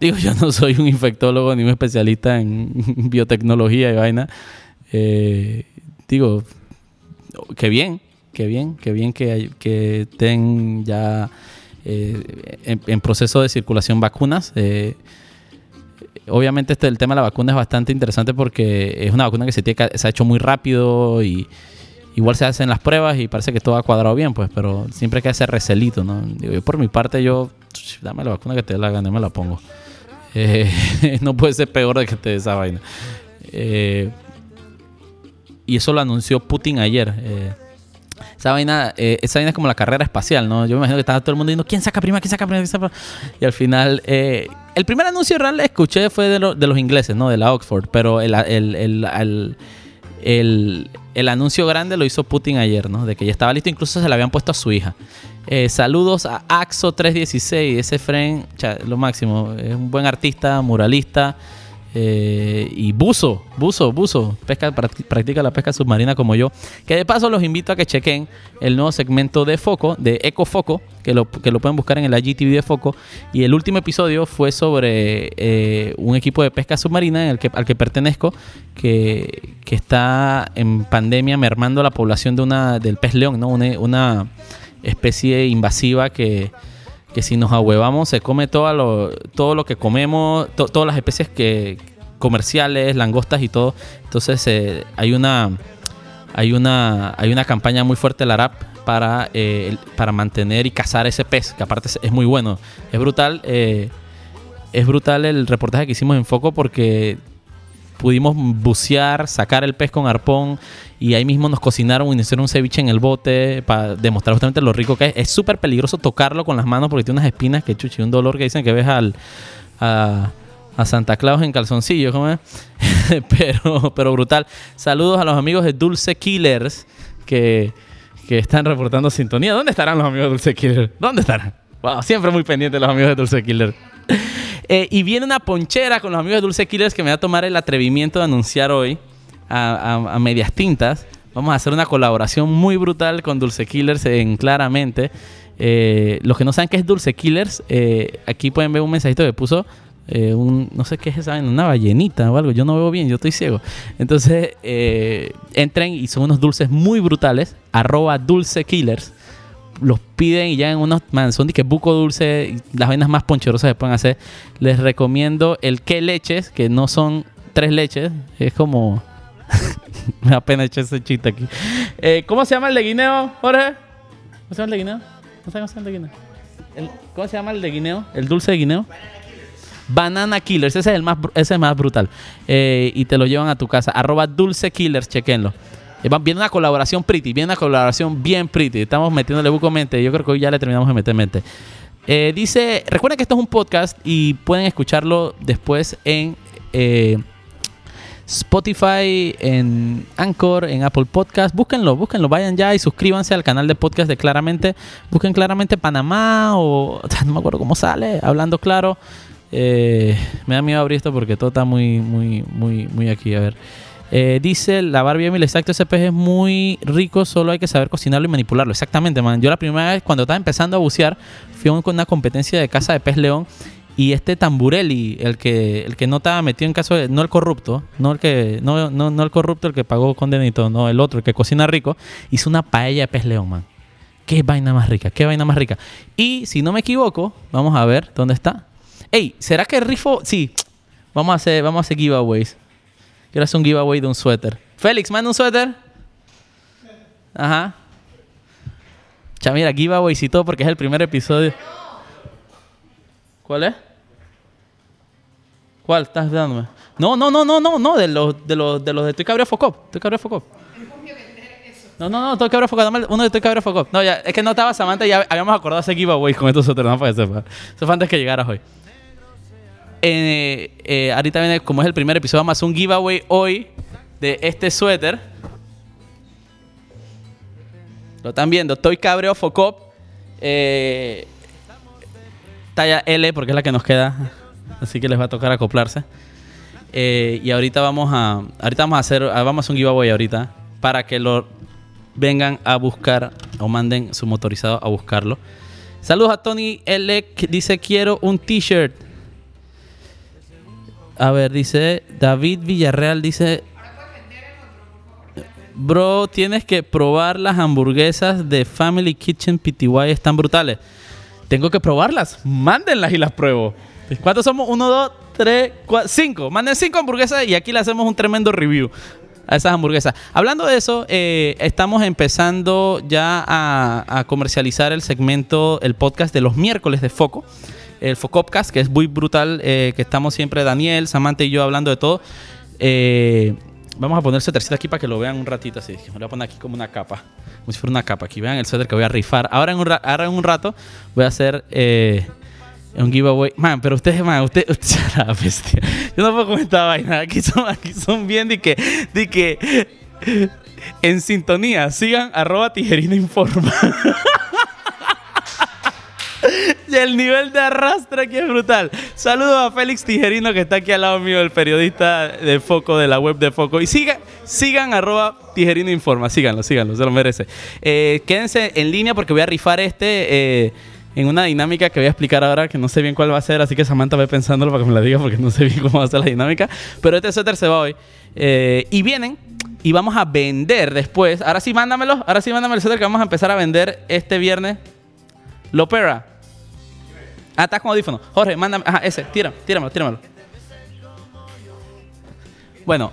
Digo, yo no soy un infectólogo ni un especialista en biotecnología y vaina. Eh, digo, qué bien, qué bien, qué bien que, que estén ya eh, en, en proceso de circulación vacunas. Eh, obviamente este, el tema de la vacuna es bastante interesante porque es una vacuna que se, tiene que- se ha hecho muy rápido y igual se hacen las pruebas y parece que todo ha cuadrado bien, pues, pero siempre hay que hacer recelito, ¿no? Digo, yo por mi parte, yo, dame la vacuna que te dé la gana, yo me la pongo. Eh, no puede ser peor de que te dé esa vaina. Eh, y eso lo anunció Putin ayer. eh, esa vaina, eh, esa vaina es como la carrera espacial, ¿no? Yo me imagino que estaba todo el mundo diciendo, ¿quién saca primero? ¿Quién saca primero? ¿Quién saca primero?". Y al final, eh, el primer anuncio real que escuché fue de, lo- de los ingleses, ¿no? De la Oxford, pero el, el, el, el- anuncio grande lo hizo Putin ayer, ¿no? De que ya estaba listo, incluso se le habían puesto a su hija. Saludos a Axo316, ese friend, lo máximo, es un buen artista, muralista. Eh, y buzo, buzo, buzo, pesca, prac- practica la pesca submarina como yo. Que de paso los invito a que chequen el nuevo segmento de Foco, de Eco Foco, que lo, que lo pueden buscar en el IGTV de Foco. Y el último episodio fue sobre eh, un equipo de pesca submarina en el que, al que pertenezco, que, que está en pandemia mermando la población de una, del pez león, ¿no? Una especie invasiva que, que si nos ahuevamos se come todo lo, todo lo que comemos, to- todas las especies que comerciales, langostas y todo. Entonces eh, hay una hay una hay una campaña muy fuerte de la ARAP para eh, para mantener y cazar ese pez, que aparte es muy bueno. Es brutal eh, es brutal el reportaje que hicimos en Foco porque pudimos bucear, sacar el pez con arpón y ahí mismo nos cocinaron y nos hicieron un ceviche en el bote para demostrar justamente lo rico que es. Es súper peligroso tocarlo con las manos porque tiene unas espinas que chuchi, un dolor que dicen que ves al, a, Santa Claus en calzoncillos, ¿cómo es? pero, pero brutal. Saludos a los amigos de Dulce Killers que, que están reportando sintonía. ¿Dónde estarán los amigos de Dulce Killers? ¿Dónde estarán? Wow, siempre muy pendientes los amigos de Dulce Killer. Eh, y viene una ponchera con los amigos de Dulce Killers que me va a tomar el atrevimiento de anunciar hoy a, medias tintas. Vamos a hacer una colaboración muy brutal con Dulce Killers en Claramente. Eh, los que no saben qué es Dulce Killers, eh, aquí pueden ver un mensajito que puso. un, no sé qué es esa, una ballenita o algo. Yo no veo bien, yo estoy ciego. Entonces, eh, entren y son unos dulces muy brutales. Arroba Dulce Killers los piden y ya en unos man, que buco dulce las vainas más poncherosas que pueden hacer. Les recomiendo el que leches, que no son tres leches, es como me da pena ese chiste aquí. Eh, ¿Cómo se llama el de guineo, Jorge? ¿Cómo se llama el de guineo? No cómo se llama el de guineo. El- ¿Cómo se llama el de guineo? ¿El dulce de guineo? Banana Killers, ese es el más, ese es el más brutal. Eh, y te lo llevan a tu casa. Arroba Dulce Killers, chequenlo. Eh, Viene una colaboración pretty, viene una colaboración bien pretty. Estamos metiéndole buco mente. Yo creo que hoy ya le terminamos de meter mente. Eh, dice, recuerden que esto es un podcast y pueden escucharlo después en eh, Spotify, en Anchor, en Apple Podcast. Búsquenlo, búsquenlo, vayan ya y suscríbanse al canal de podcast de Claramente. Busquen Claramente Panamá o no me acuerdo cómo sale, hablando claro. Eh, me da miedo abrir esto porque todo está muy, muy, muy, muy aquí. A ver. Eh, dice la Barbie Emily, exacto, ese pez es muy rico, solo hay que saber cocinarlo y manipularlo. Exactamente, man. Yo la primera vez cuando estaba empezando a bucear, fui a una competencia de caza de pez león y este Tamburelli, el que, el que no estaba metido en caso de, no el corrupto, no el que, no, no, no el corrupto, el que pagó condenito, no el otro, el que cocina rico, hizo una paella de pez león, man. Qué vaina más rica, qué vaina más rica. Y si no me equivoco, vamos a ver dónde está. Ey, ¿será que rifo? Sí. Vamos a hacer, vamos a hacer giveaways. Quiero hacer un giveaway de un suéter. Félix, manda un suéter. Ajá. Ya mira, giveaways y todo porque es el primer episodio. ¿Cuál es? ¿Cuál estás dándome? No, no, no, no, no, no, de los de los de los de Estoy Cabreo Focop. Estoy Cabreo Focop. No, no, no, Estoy Cabreo Focop. Dame uno de Estoy Cabreo Focop. No, ya, es que no estaba Samantha y ya habíamos acordado hacer giveaways con estos suéteres, no para que sepa. Eso fue antes que llegaras hoy. Eh, eh, ahorita viene, como es el primer episodio, hacer un giveaway hoy de este suéter. Lo están viendo, Toy Cabreo Focop. Eh, talla L porque es la que nos queda. Así que les va a tocar acoplarse. Y ahorita vamos a. Ahorita vamos a hacer. ah, Vamos a hacer un giveaway ahorita. Para que lo vengan a buscar. O manden su motorizado a buscarlo. Saludos a Tony L. que dice quiero un t-shirt. A ver, dice David Villarreal, dice... Bro, tienes que probar las hamburguesas de Family Kitchen PTY, están brutales. tengo que probarlas. Mándenlas y las pruebo. ¿Cuántos somos? Uno, dos, tres, cuatro, cinco. Manden cinco hamburguesas y aquí le hacemos un tremendo review a esas hamburguesas. Hablando de eso, eh, estamos empezando ya a, a comercializar el segmento, el podcast de los miércoles de Foco el Focopcast, que es muy brutal, eh, que estamos siempre Daniel, Samantha y yo hablando de todo. Eh, vamos a poner el suétercito aquí para que lo vean un ratito así. Me voy a poner aquí como una capa, como si fuera una capa. Aquí vean el suéter que voy a rifar. Ahora en un, ra- ahora en un rato voy a hacer eh, un giveaway. Man, pero ustedes, man, ustedes, usted, la bestia. Yo no puedo comentar vaina. Aquí son, aquí son bien de que, de que en sintonía. Sigan arroba tijerina informa. El nivel de arrastre aquí es brutal. Saludos a Félix Tijerino que está aquí al lado mío, el periodista de Foco, de la web de Foco. Y sigan, sigan arroba Tijerino Informa. Síganlo, síganlo, se lo merece. Eh, quédense en línea porque voy a rifar este eh, en una dinámica que voy a explicar ahora, que no sé bien cuál va a ser, así que Samantha ve pensándolo para que me la diga porque no sé bien cómo va a ser la dinámica. Pero este suéter se va hoy. Eh, y vienen y vamos a vender después. Ahora sí, mándamelo. Ahora sí, mándame el suéter que vamos a empezar a vender este viernes. Lopera. Ah, estás con audífono. Jorge, mándame. Ajá, ese. Tira, tíramelo, tíramelo. Bueno.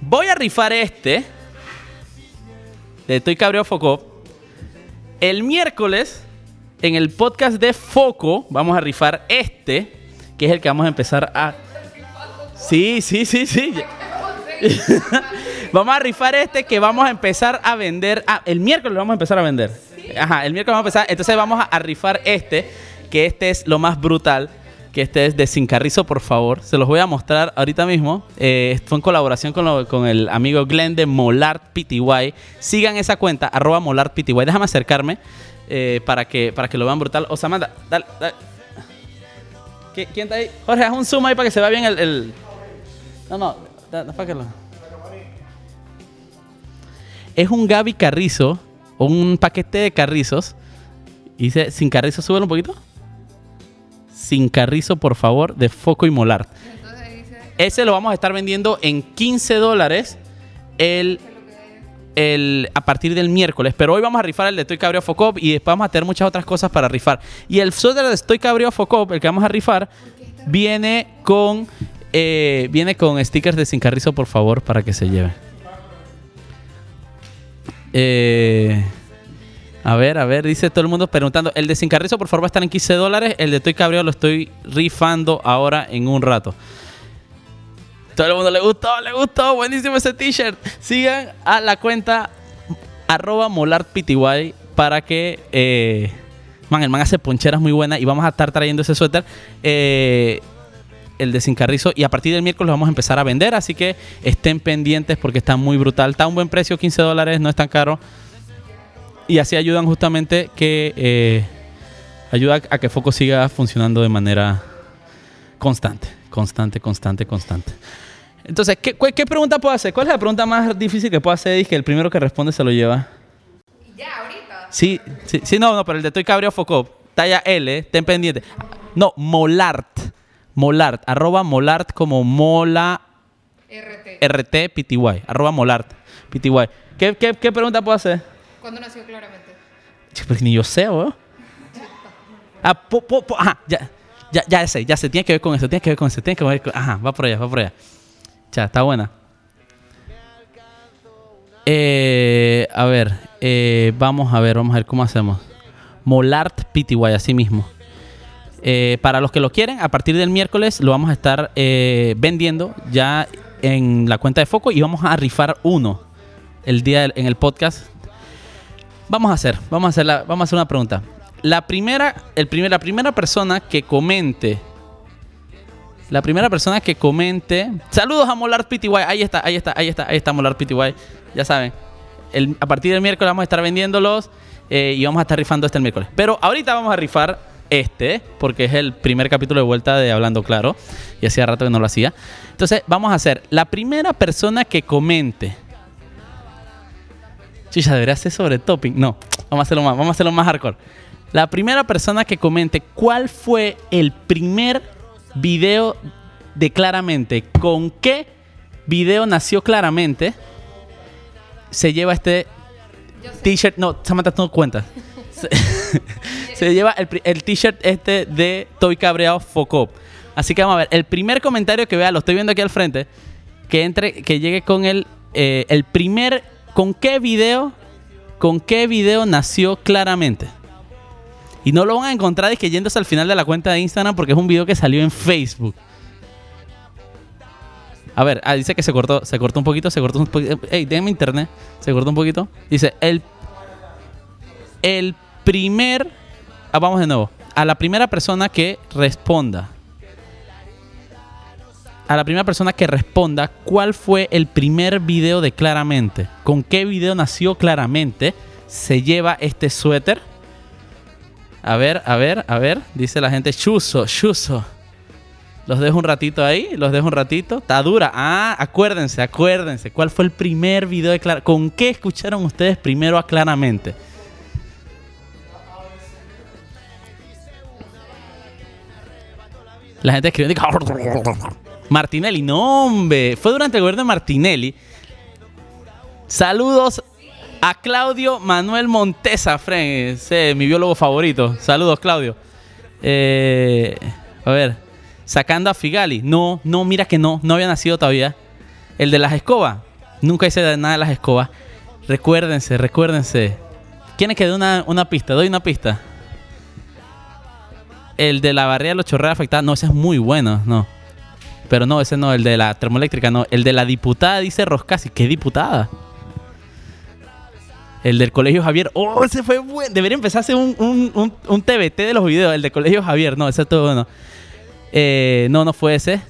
Voy a rifar este. De Estoy Cabreo Foco. El miércoles, en el podcast de Foco, vamos a rifar este. Que es el que vamos a empezar a. Sí, sí, sí, sí. vamos a rifar este que vamos a empezar a vender. Ah, el miércoles lo vamos a empezar a vender. Ajá, el miércoles vamos a empezar. Entonces vamos a, rifar este, que este es lo más brutal. Que este es de Sin Carrizo, por favor. Se los voy a mostrar ahorita mismo. Eh, fue en colaboración con, lo- con el amigo Glenn de Molart PTY. Sigan esa cuenta, arroba Molart PTY. Déjame acercarme eh, para, que, para que lo vean brutal. O Samantha, dale, dale. ¿Qui- ¿Quién está ahí? Jorge, haz un zoom ahí para que se vea bien el. el- No, no, da- da Es un Gaby Carrizo, un paquete de carrizos. Y Dice, sin carrizo, súbelo un poquito. Sin carrizo, por favor, de Foco y Molar. Entonces dice Ese lo vamos a estar vendiendo en 15 dólares el, el, a partir del miércoles. Pero hoy vamos a rifar el de Estoy Cabreo Focop y después vamos a tener muchas otras cosas para rifar. Y el suéter de Estoy Cabreo Focop, el que vamos a rifar, viene con, eh, viene con stickers de Sin Carrizo, por favor, para que se lleve. Eh, a ver, a ver, dice todo el mundo preguntando. El de Sin Carrizo, por favor, va a estar en 15 dólares. El de Estoy Cabreo lo estoy rifando ahora en un rato. Todo el mundo le gustó, le gustó. Buenísimo ese t-shirt. Sigan a la cuenta arroba molartpty para que... eh, man, el man hace poncheras muy buenas y vamos a estar trayendo ese suéter. eh, el de Sin Carrizo. Y a partir del miércoles lo vamos a empezar a vender. Así que estén pendientes porque está muy brutal. Está a un buen precio, 15 dólares, no es tan caro. Y así ayudan justamente que... eh, ayuda a que Foco siga funcionando de manera constante. Constante, constante, constante. Entonces, ¿qué, qué pregunta puedo hacer? ¿Cuál es la pregunta más difícil que puedo hacer? Que el primero que responde se lo lleva. Ya, ahorita. Sí, sí, sí, no, no, pero el de Toy Cabrio Focop, talla L, ten pendiente. No, Molart. Molart, arroba Molart como Mola RT. RT PTY, arroba Molart PTY. ¿Qué, qué, qué pregunta puedo hacer? ¿Cuándo nació claramente? Pues ni yo sé, weón. Ah, po- po- po- ajá, ya, ya, ya sé, ya sé, tiene que ver con eso, tiene que ver con eso, tiene que ver con... Ajá, va por allá, va por allá. Ya, está buena. Eh, a ver, eh, vamos a ver, vamos a ver cómo hacemos. Molart PTY, así mismo. Eh, para los que lo quieren, a partir del miércoles lo vamos a estar eh, vendiendo ya en la cuenta de Foco y vamos a rifar uno el día en el podcast. Vamos a hacer, vamos a hacer, vamos a hacer una pregunta. La primera, el primer, la primera persona que comente, la primera persona que comente, saludos a Molar PTY, ahí está, ahí está, ahí está, ahí está Molar PTY, ya saben. A partir del miércoles vamos a estar vendiéndolos eh, y vamos a estar rifando este el miércoles. Pero ahorita vamos a rifar este, porque es el primer capítulo de vuelta de Hablando Claro, y hacía rato que no lo hacía. Entonces, vamos a hacer la primera persona que comente. Chicha, debería ser sobre topping. No, vamos a hacerlo más, vamos a hacerlo más hardcore. La primera persona que comente cuál fue el primer video de Claramente, con qué video nació Claramente, se lleva este t-shirt. No, Samantha, tú no cuentas. se, lleva el, t-shirt este de Toy Cabreado Focop. Así que vamos a ver. El primer comentario que vea, lo estoy viendo aquí al frente, que entre, que llegue con el, eh, el primer, ¿con qué video, con qué video nació claramente? Y no lo van a encontrar es que yéndose al final de la cuenta de Instagram porque es un video que salió en Facebook. A ver, ah, dice que se cortó, se cortó un poquito, se cortó un poquito. Ey, déjame internet. Se cortó un poquito. Dice, el, el primer. ah, vamos de nuevo. A la primera persona que responda. A la primera persona que responda cuál fue el primer video de Claramente. Con qué video nació Claramente. Se lleva este suéter. A ver, a ver, a ver. Dice la gente, chuzo, chuzo. Los dejo un ratito ahí, los dejo un ratito. Está dura. Ah, acuérdense, acuérdense. ¿Cuál fue el primer video de Claramente? ¿Con qué escucharon ustedes primero a Claramente? La gente escribió Martinelli, no hombre, fue durante el gobierno de Martinelli. Saludos a Claudio Manuel Montesa, mi biólogo favorito. Saludos, Claudio. Eh, a ver, sacando a Figali. No, no, mira que no, no había nacido todavía. El de las escobas. Nunca hice nada de las escobas. Recuérdense, recuérdense. ¿Quién que dé una, una pista? Doy una pista. El de la barrera de los chorreos afectados. No, ese es muy bueno, no. Pero no, ese no, el de la termoeléctrica, no. El de la diputada dice Roscasi. ¿Qué diputada? El del Colegio Javier. ¡Oh, ese fue bueno! Debería empezarse un, un, un, un TBT de los videos. El del Colegio Javier. No, ese estuvo bueno. Eh, no, no fue ese.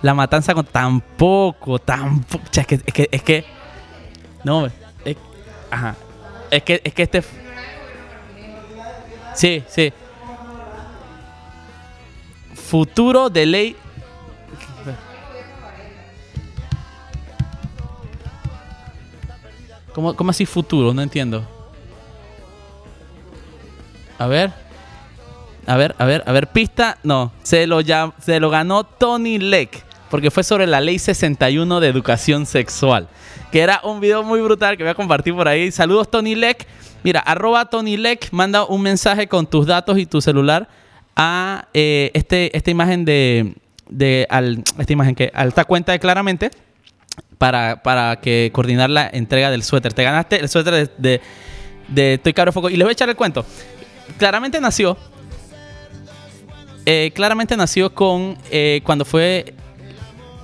La matanza con... Tampoco, tampoco. Es que... Es que, es que no, es, ajá. Es que, es que este... Sí, sí. Futuro de ley... ¿Cómo, ¿Cómo así futuro? No entiendo. A ver. A ver, a ver, a ver. Pista. No. Se lo, llam- se lo ganó Tony Leck. Porque fue sobre la ley 61 de educación sexual. Que era un video muy brutal que voy a compartir por ahí. Saludos, Tony Leck. Mira, arroba Tony Leck. Manda un mensaje con tus datos y tu celular a eh, este, esta imagen de. de al, esta imagen que. A esta cuenta de claramente para, para que coordinar la entrega del suéter. Te ganaste el suéter de, de, de Toy Cabro Foco. Y les voy a echar el cuento. Claramente nació. eh, claramente nació con. eh, cuando fue.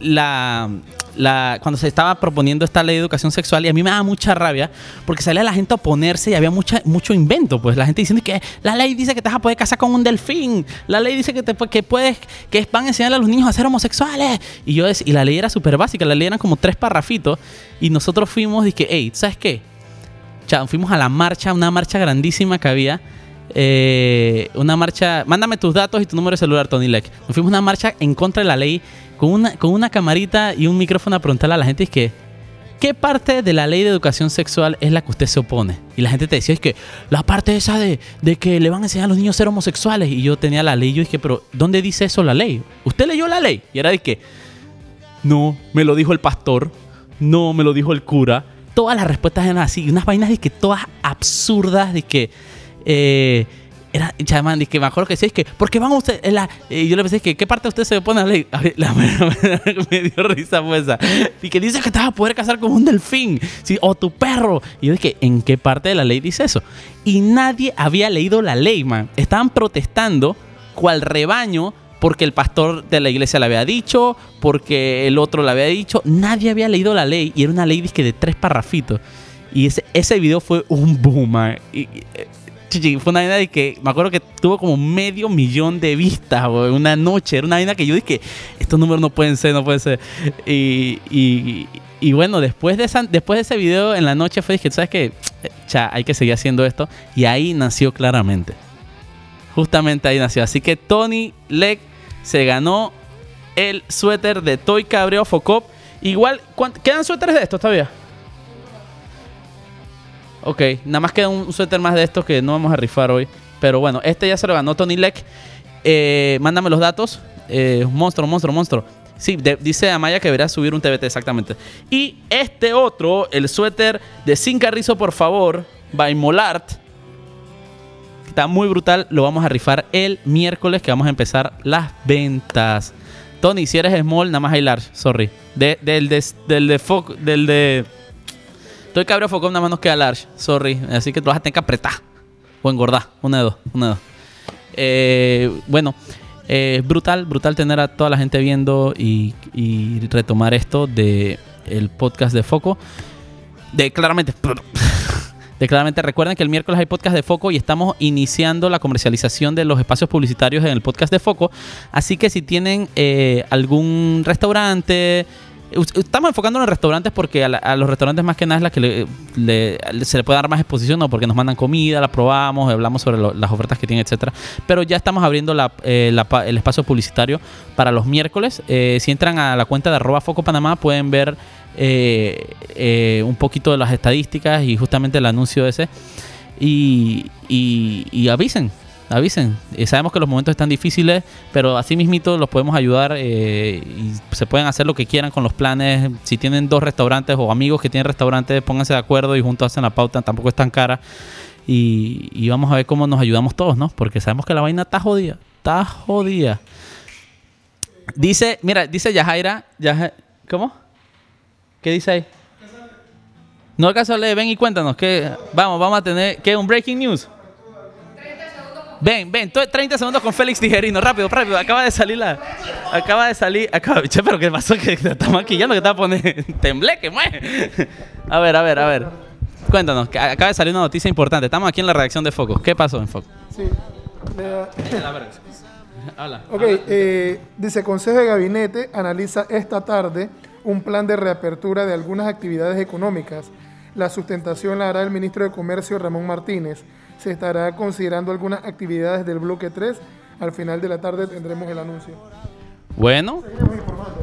La, la. Cuando se estaba proponiendo esta ley de educación sexual. Y a mí me daba mucha rabia. Porque salía la gente a oponerse y había mucha, mucho invento. Pues la gente diciendo que la ley dice que te vas a poder casar con un delfín. La ley dice que, te, que puedes. Que van a enseñarle a los niños a ser homosexuales. Y yo y la ley era súper básica. La ley eran como tres parrafitos. Y nosotros fuimos y que, hey, ¿sabes qué? Fuimos a la marcha, una marcha grandísima que había. Eh, una marcha. Mándame tus datos y tu número de celular, Tony Leck. Nos fuimos una marcha en contra de la ley con una, con una camarita y un micrófono a preguntarle a la gente: es que, ¿qué parte de la ley de educación sexual es la que usted se opone? Y la gente te decía: es que la parte esa de, de que le van a enseñar a los niños a ser homosexuales. Y yo tenía la ley. Yo dije: ¿pero dónde dice eso la ley? ¿Usted leyó la ley? Y era de que. No, me lo dijo el pastor. No, me lo dijo el cura. Todas las respuestas eran así. Unas vainas de que todas absurdas. De que. Eh, era, chaman, de que me acuerdo que es que, ¿por qué van ustedes? la-?" Y yo le pensé, que, ¿qué parte usted se opone a la ley? A ver, la me dio risa fue esa. Y que dice que te vas a poder casar con un delfín. Sí, o tu perro. Y yo dije, ¿en qué parte de la ley dice eso? Y nadie había leído la ley, man. Estaban protestando cual rebaño porque el pastor de la iglesia le había dicho, porque el otro le había dicho. Nadie había leído la ley y era una ley dizque, de tres parrafitos. Y ese, ese video fue un boom, man. Y, eh, fue una vaina de que me acuerdo que tuvo como medio millón de vistas una noche. Era una vaina que yo dije, estos números no pueden ser, no pueden ser. Y, y- bueno, después de, esa- después de ese video en la noche fue, dije, ¿sabes qué? Cha, hay que seguir haciendo esto. Y ahí nació claramente. Justamente ahí nació. Así que Tony Leck se ganó el suéter de Toy Cabreo Focop. Igual, ¿cuán- ¿quedan suéteres de estos todavía? Ok, nada más queda un suéter más de estos que no vamos a rifar hoy. Pero bueno, este ya se lo ganó Tony Leck. Eh, mándame los datos. Eh, monstruo, monstruo, monstruo. Sí, de- dice Amaya que deberá subir un TBT exactamente. Y este otro, el suéter de Sin Carrizo, por favor, by Molart. está muy brutal. Lo vamos a rifar el miércoles que vamos a empezar las ventas. Tony, si eres small, nada más hay large. Sorry. De- del, de, del de del de. Estoy cabrio Focom, nada más nos queda large. Sorry. Así que tú vas a tener que apretar. O engordar. Una de dos. Una de dos. Eh, bueno, eh, brutal, brutal tener a toda la gente viendo y, retomar esto de el podcast de Foco. De claramente. De claramente recuerden que el miércoles hay podcast de Foco y estamos iniciando la comercialización de los espacios publicitarios en el podcast de Foco. Así que si tienen eh, algún restaurante, estamos enfocando en restaurantes porque a, la- a los restaurantes más que nada es la que le- se le puede dar más exposición, ¿no? porque nos mandan comida, la probamos, hablamos sobre lo- las ofertas que tienen, etcétera. Pero ya estamos abriendo la- eh, la el espacio publicitario para los miércoles. Eh, si entran a la cuenta de arroba Foco Panamá pueden ver eh, eh, un poquito de las estadísticas y justamente el anuncio ese. Y avisen, avisen. Eh, sabemos que los momentos están difíciles, pero así mismito los podemos ayudar eh, y se pueden hacer lo que quieran con los planes. Si tienen dos restaurantes o amigos que tienen restaurantes, pónganse de acuerdo y juntos hacen la pauta, tampoco es tan cara. Y, y vamos a ver cómo nos ayudamos todos, ¿no? Porque sabemos que la vaina está jodida, está jodida. Dice, mira, dice Yajaira, Yaja- ¿cómo? ¿Qué dice ahí? No alcanzo a leer, ven y cuéntanos, ¿qué? Vamos, vamos a tener, ¿qué? ¿Un breaking news? Ven, ven, to- 30 segundos con Félix Tijerino, rápido, rápido, acaba de salir la... Acaba de salir, acaba, che, pero ¿qué pasó? Que te está maquillando, que te va a poner tembleque, mueve. A ver, a ver, a ver. Cuéntanos, que acaba de salir una noticia importante, estamos aquí en la redacción de Foco. ¿Qué pasó en Foco? Sí. Habla. Ok, eh, dice, Consejo de Gabinete analiza esta tarde un plan de reapertura de algunas actividades económicas. La sustentación la hará el ministro de Comercio Ramón Martínez. Se estará considerando algunas actividades del bloque 3. Al final de la tarde tendremos el anuncio. Bueno,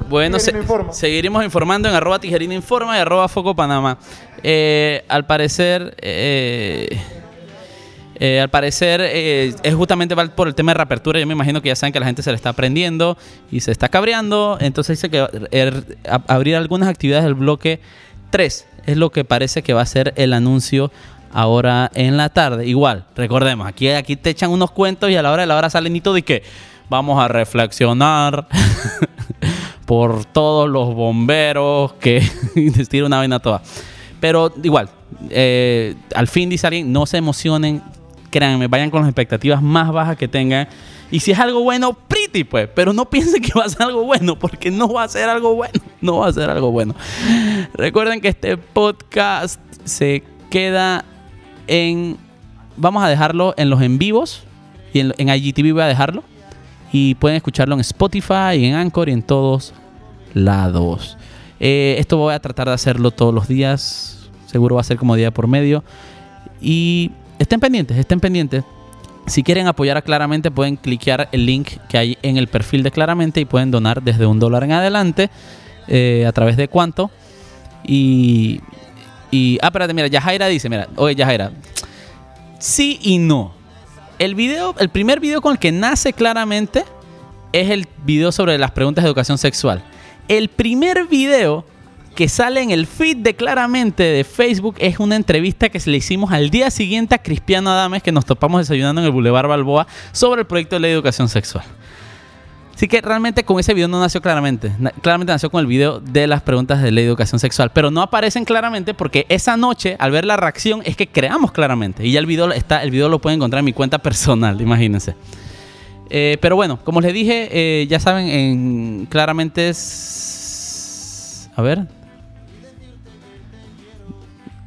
bueno, se- Tijerino informa. seguiremos informando en arroba tijerino informa y arroba foco panamá. Eh, al parecer, eh, eh, al parecer eh, es justamente por el tema de reapertura. Yo me imagino que ya saben que la gente se le está aprendiendo y se está cabreando. Entonces dice que er- abrir algunas actividades del bloque 3 es lo que parece que va a ser el anuncio ahora en la tarde. Igual, recordemos, aquí, aquí te echan unos cuentos y a la hora de la hora sale Nito de que vamos a reflexionar por todos los bomberos que les tira una vaina toda. Pero igual, eh, al fin dice alguien, no se emocionen, créanme, vayan con las expectativas más bajas que tengan. Y si es algo bueno, pretty pues, pero no piensen que va a ser algo bueno, porque no va a ser algo bueno, no va a ser algo bueno. Recuerden que este podcast se queda en... Vamos a dejarlo en los en vivos y en, en IGTV voy a dejarlo. Y pueden escucharlo en Spotify, y en Anchor y en todos lados. Eh, esto voy a tratar de hacerlo todos los días. Seguro va a ser como día por medio. Y estén pendientes, estén pendientes. Si quieren apoyar a Claramente, pueden cliquear el link que hay en el perfil de Claramente y pueden donar desde un dólar en adelante. eh, a través de cuánto. Y. Y. Ah, espérate, mira, Yajaira dice: Mira, oye, Yajaira. Sí y no. El video, el primer video con el que nace claramente es el video sobre las preguntas de educación sexual. El primer video que sale en el feed de claramente de Facebook es una entrevista que se le hicimos al día siguiente a Cristiano Adames que nos topamos desayunando en el Boulevard Balboa sobre el proyecto de ley de educación sexual. Así que realmente con ese video no nació claramente. Claramente nació con el video de las preguntas de de educación sexual. Pero no aparecen claramente porque esa noche, al ver la reacción, es que creamos claramente. Y ya el video está, el video lo pueden encontrar en mi cuenta personal, imagínense. Eh, pero bueno, como les dije, eh, ya saben, en claramente es. A ver.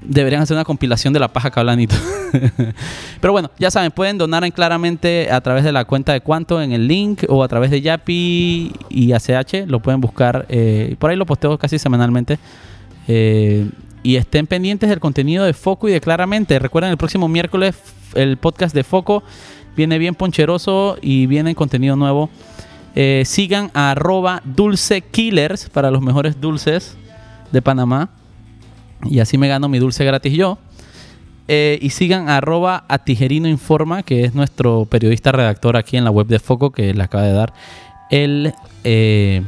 Deberían hacer una compilación de la paja que. Pero bueno, ya saben, pueden donar en claramente a través de la cuenta de cuánto en el link o a través de Yapi y ACH. Lo pueden buscar. eh, por ahí lo posteo casi semanalmente. Eh, y estén pendientes del contenido de Foco y de Claramente. Recuerden, el próximo miércoles el podcast de Foco viene bien poncheroso y viene contenido nuevo. Eh, sigan a arroba dulce killers para los mejores dulces de Panamá. Y así me gano mi dulce gratis yo. Eh, y sigan arroba a Tijerino Informa, que es nuestro periodista redactor aquí en la web de Foco, que le acaba de dar el, eh,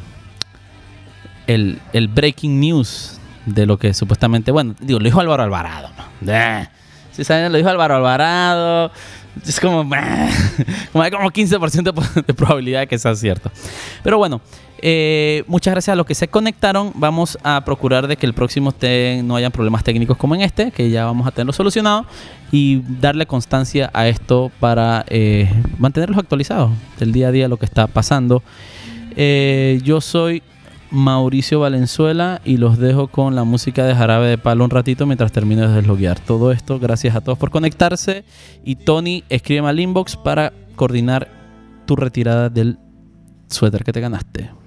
el, el breaking news de lo que supuestamente, bueno, digo, lo dijo Álvaro Alvarado. ¿no? Eh, Si saben, lo dijo Álvaro Alvarado. Es como, como hay como 15% de probabilidad de que sea cierto. Pero bueno, eh, muchas gracias a los que se conectaron. Vamos a procurar de que el próximo te- no hayan problemas técnicos como en este, que ya vamos a tenerlo solucionado. Y darle constancia a esto para eh, mantenerlos actualizados del día a día lo que está pasando. Eh, yo soy Mauricio Valenzuela y los dejo con la música de Jarabe de Palo un ratito mientras termino de desloguear todo esto. Gracias a todos por conectarse. Y Tony, escríbeme al inbox para coordinar tu retirada del suéter que te ganaste.